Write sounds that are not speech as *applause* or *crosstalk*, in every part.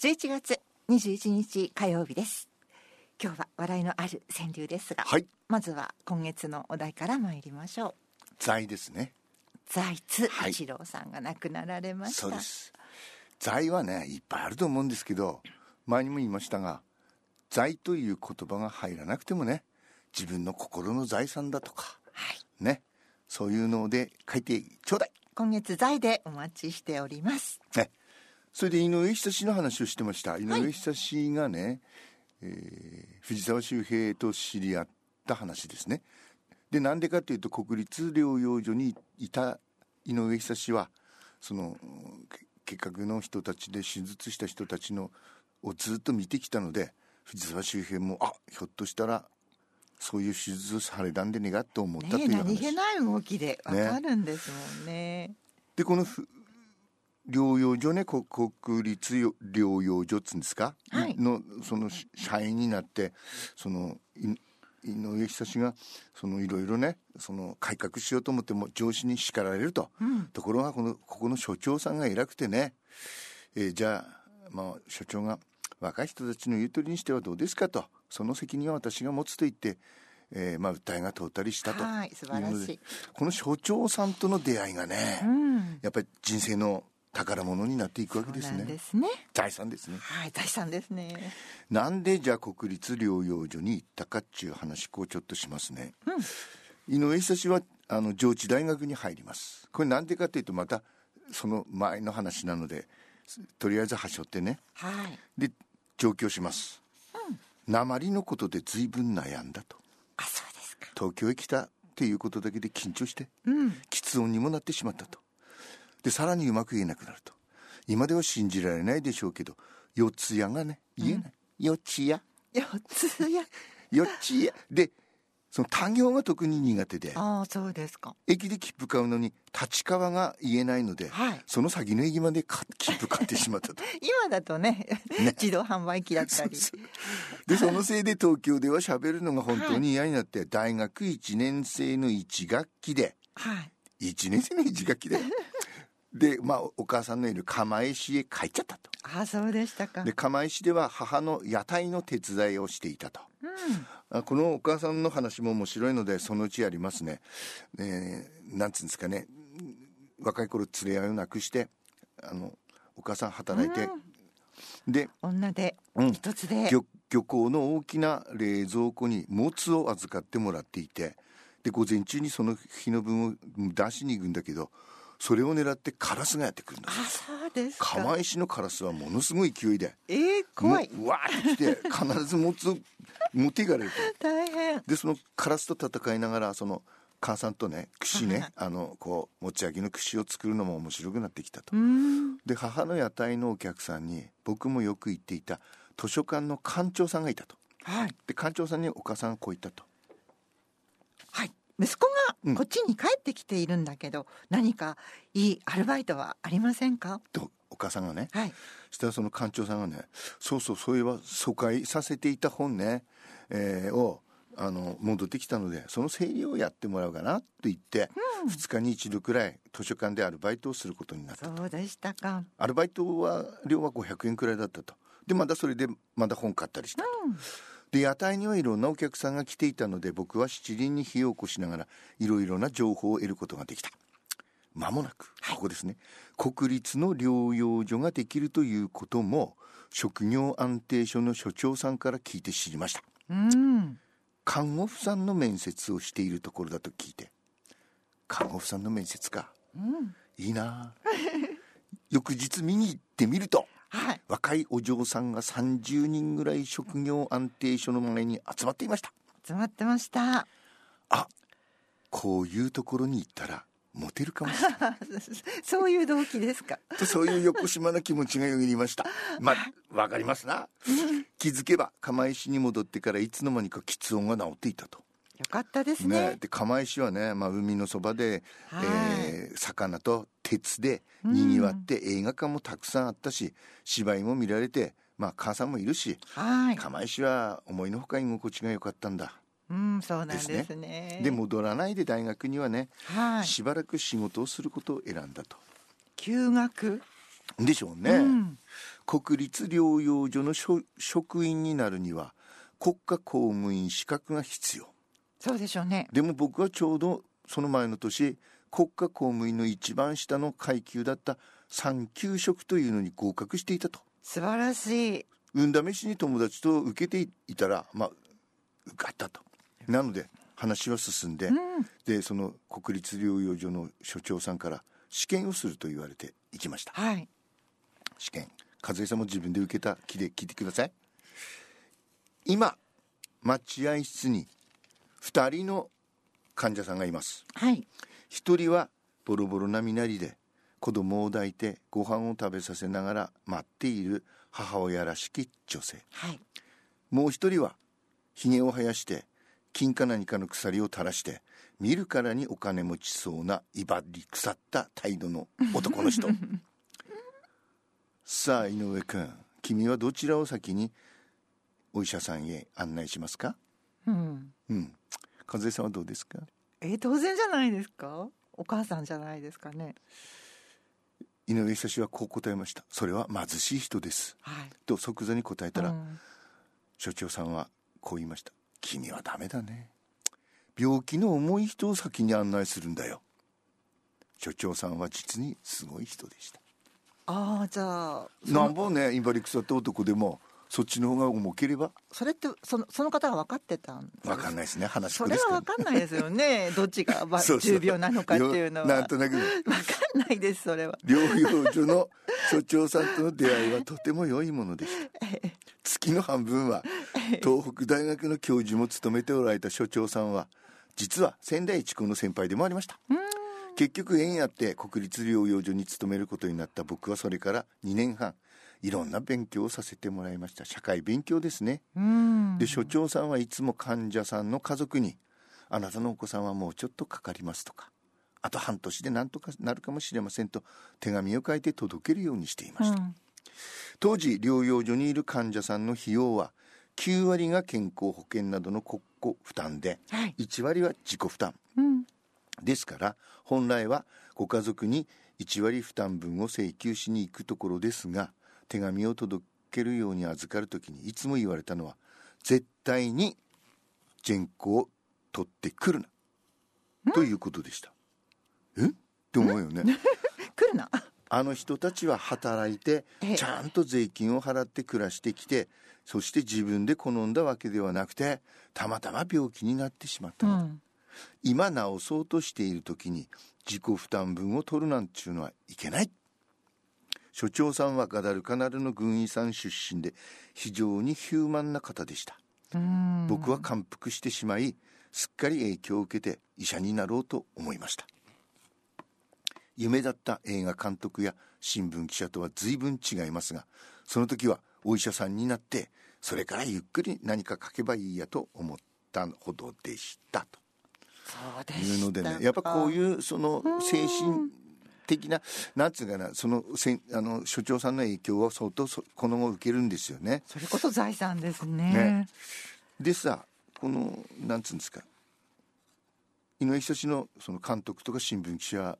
11月21日火曜日です。今日は笑いのある川柳ですが、はい。まずは今月のお題から参りましょう。財ですね。財津。はい。一郎さんが亡くなられました、そうです。財はねいっぱいあると思うんですけど前にも言いましたが財という言葉が入らなくてもね自分の心の財産だとかはい。ねそういうので書いてちょうだい。今月財でお待ちしております。ねそれで井上久志の話をしてました。井上久志がね、えー藤沢周平と知り合った話ですね。でなんでかというと国立療養所にいた井上久志はそのけ結核の人たちで手術した人たちのをずっと見てきたので藤沢周平もあひょっとしたらそういう手術をされたんでねがと思ったとねいう話、何気ない動きでわかるんですもんね。でこのふ療養所ねこ国立よ療養所っつうんですか、はい。のそのし社員になってそのい井上久志がそのいろいろねその改革しようと思っても上司に叱られると、うん。ところがこのここの所長さんが偉くてね、えーじゃあ、まあ、所長が若い人たちの言う通りにしてはどうですかと。その責任は私が持つと言って、えーまあ、訴えが通ったりしたとはい素晴らしいうのでこの所長さんとの出会いがね、うん。やっぱり人生の宝物になっていくわけですね。ですね。財産ですね。はい財産ですね。なんでじゃあ国立療養所に行ったかっていう話をちょっとしますね、井上久志はあの上智大学に入ります。これなんでかというとまたその前の話なのですとりあえずはしょってね。はい。で上京します、鉛のことで随分悩んだと。あそうですか。東京へ来たっていうことだけで緊張してうん。喫音にもなってしまったとでさらにうまく言えなくなると。今では信じられないでしょうけど四つ谷がね言えない、四つ谷？四つや *laughs* 四つ谷。でその他行が特に苦手で。ああそうですか。駅で切符買うのに立川が言えないので、はい。その先の駅までか切符買ってしまったと。*laughs* 今だとね自動販売機だったり。でそのせいで東京では喋るのが本当に嫌になって、大学1年生の1学期で。はい。1年生の1学期ででまあお母さんのいる釜石へ帰っちゃったと。あそうでしたか。で釜石では母の屋台の手伝いをしていたと。あこのお母さんの話も面白いのでそのうちやりますね、えーなんつうんですかね。若い頃連れ合いをなくしてあのお母さん働いて、で女でうん。一つで、漁漁港の大きな冷蔵庫にもつを預かってもらっていて。で午前中にその日の分を出しに行くんだけどそれを狙ってカラスがやってくるんだ。あそうですか。釜石のカラスはものすごい勢いで。えー、怖い。もううわーって来て *laughs* 必ずもつを持っていかれると。大変。でそのカラスと戦いながらその母さんとね串ね、はいあのこう持ち上げの串を作るのも面白くなってきたと、うん。で母の屋台のお客さんに僕もよく行っていた図書館の館長さんがいたと。はい。で館長さんにお母さんがこう言ったと。はい息子うん。がこっちに帰ってきているんだけど、何かいいアルバイトはありませんか？とお母さんがねはい。そしたらその館長さんがね「そうそうそういえば疎開させていた本ね、えーをあの戻ってきたのでその整理をやってもらおうかな」って言って、2日に一度くらい図書館でアルバイトをすることになったそうでしたか。アルバイトは量は500円くらいだったと。でまだそれでまだ本買ったりしたと、で屋台にはいろんなお客さんが来ていたので僕は七輪に火を起こしながらいろいろな情報を得ることができた。間もなくここですね、国立の療養所ができるということも職業安定所の所長さんから聞いて知りました。うん。看護婦さんの面接をしているところだと聞いて。看護婦さんの面接か。うん。いいな。あ *laughs* 翌日見に行ってみるとはい。若いお嬢さんが30人ぐらい職業安定所の前に集まっていました。集まってました。あこういうところに行ったらモテるかもしれない。*laughs* そういう動機ですか？とそういう横島な気持ちがよぎりました。*laughs* まわかりますな。気づけば釜石に戻ってからいつの間にか喫音が治っていたとよかったですね。ね、で釜石はね、まあ、海のそばで、はい。えー魚と鉄でにぎわって、映画館もたくさんあったし芝居も見られて、まあ、母さんもいるしはい。釜石は思いのほか居心地が良かったんだ。うんそうなんですね。ですで戻らないで大学にはね、はい。しばらく仕事をすることを選んだと。休学？でしょうね、うん。国立療養所の職職員になるには国家公務員資格が必要そうでしょうね。でも僕はちょうどその前の年国家公務員の一番下の階級だった3級職というのに合格していたと。素晴らしい。運試しに友達と受けていたらまあ受かったと。なので話は進んで、でその国立療養所の所長さんから試験をすると言われて行きました。はい。試験。和江さんも自分で受けた気で聞いてください。今待合室に2人の患者さんがいます。はい。1人はボロボロな身なりで子供を抱いてご飯を食べさせながら待っている母親らしき女性。はい。もう1人はひげを生やして金か何かの鎖を垂らして見るからにお金持ちそうな威張り腐った態度の男の人。*laughs* さあ井上君君はどちらを先にお医者さんへ案内しますか？うん。うん。和江さんはどうですか？え当然じゃないですか？お母さんじゃないですかね。井上久志はこう答えました。それは貧しい人です。はい。と即座に答えたら、うん。所長さんはこう言いました君はダメだね。病気の重い人を先に案内するんだよ。所長さんは実にすごい人でした。ああじゃあなんぼねインバリ腐った男でもそっちの方が重ければ？それってそのその方が分かってたん分かんないですね。話しそれは分かんないですよね。*laughs* どっちが重病なのかっていうのは。よなんとなく。分かんないですそれは。療養所の所長さんとの出会いはとても良いものでした。*laughs* 月の半分は東北大学の教授も務めておられた所長さんは実は仙台一高の先輩でもありました結局縁あって国立療養所に勤めることになった僕はそれから2年半いろんな勉強をさせてもらいました。社会勉強ですね。うん。で所長さんはいつも患者さんの家族に「あなたのお子さんはもうちょっとかかります」とか「あと半年で何とかなるかもしれません」と手紙を書いて届けるようにしていました、うん。当時療養所にいる患者さんの費用は9割が健康保険などの国庫負担ではい。1割は自己負担。うんですから本来はご家族に1割負担分を請求しに行くところですが手紙を届けるように預かる時にいつも言われたのは絶対に全項を取ってくるなということでした。え？って思うよね。*laughs* 来るな。あの人たちは働いてええ。ちゃんと税金を払って暮らしてきてそして自分で好んだわけではなくてたまたま病気になってしまったの。だ、うん今治そうとしている時に自己負担分を取るなんていうのはいけない。所長さんはガダルカナルの軍医さん出身で非常にヒューマンな方でした。うん。僕は感服してしまいすっかり影響を受けて医者になろうと思いました。夢だった映画監督や新聞記者とは随分違いますがその時はお医者さんになってそれからゆっくり何か書けばいいやと思ったほどでしたというのでねやっぱこうういうその精神的ななんつうかなそのせんあの所長さんの影響は相当そこの後受けるんですよね。それこそ財産ですね。ね。でさこのなんつうんですか。井上久志のその監督とか新聞記者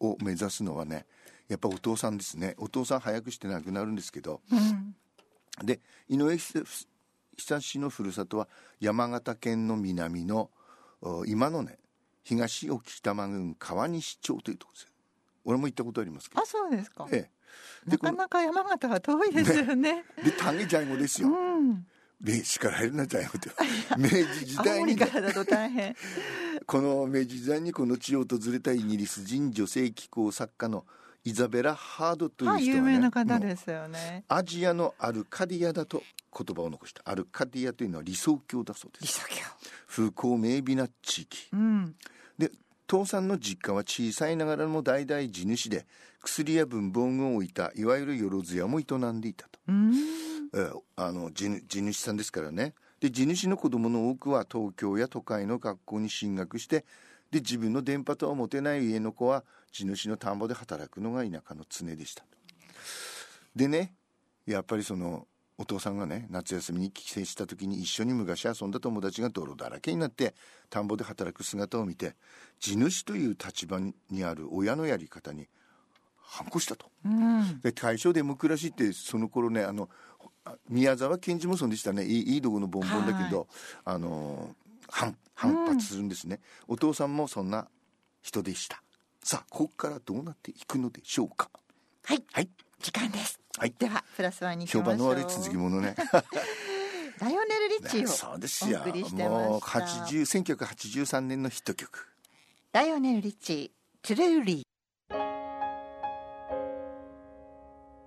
を目指すのはねやっぱお父さんですね。お父さん早くして亡くなるんですけど。うん。で井上久久志のふるさとは山形県の南のお今のね東沖多摩郡川西町というところですよ。俺も行ったことありますけど。あそうですか。ええ。でなかなか山形は遠いですよね。で種ジャイゴですうよん。名刺から入るなジャイゴって。*laughs* 明治時青代にね。森からだと大変。*laughs* この明治時代にこの地を訪れたイギリス人女性気候作家のイザベラ・ハードという人は、ね、はい有名な方ですよね。アジアのアルカディアだと言葉を残した。アルカディアというのは理想郷だそうです。理想郷。風光明媚な地域。うん。で父さんの実家は小さいながらも代々地主で薬や文房具を置いたいわゆるよろず屋も営んでいたと、うん。えーあの地主地主さんですからね。で地主の子供の多くは東京や都会の学校に進学してで自分の電波とは持てない家の子は地主の田んぼで働くのが田舎の常でした。とでねやっぱりそのお父さんがね夏休みに帰省した時に一緒に昔遊んだ友達が泥だらけになって田んぼで働く姿を見て地主という立場にある親のやり方に反抗したと。うん。で大正デモクラシーってその頃ねあのあ宮沢賢治もそうでしたね。いいいいとこのボンボンだけど、あの反反発するんですね、お父さんもそんな人でした。さあここからどうなっていくのでしょうか。はい。はい。時間です。はい。ではプラスワンに評判の悪い続きものね。*laughs* ライオネル・リッチーをそうですよ。お送りしてまもう80 1983年のヒット曲。ライオネル・リッチートゥルーリー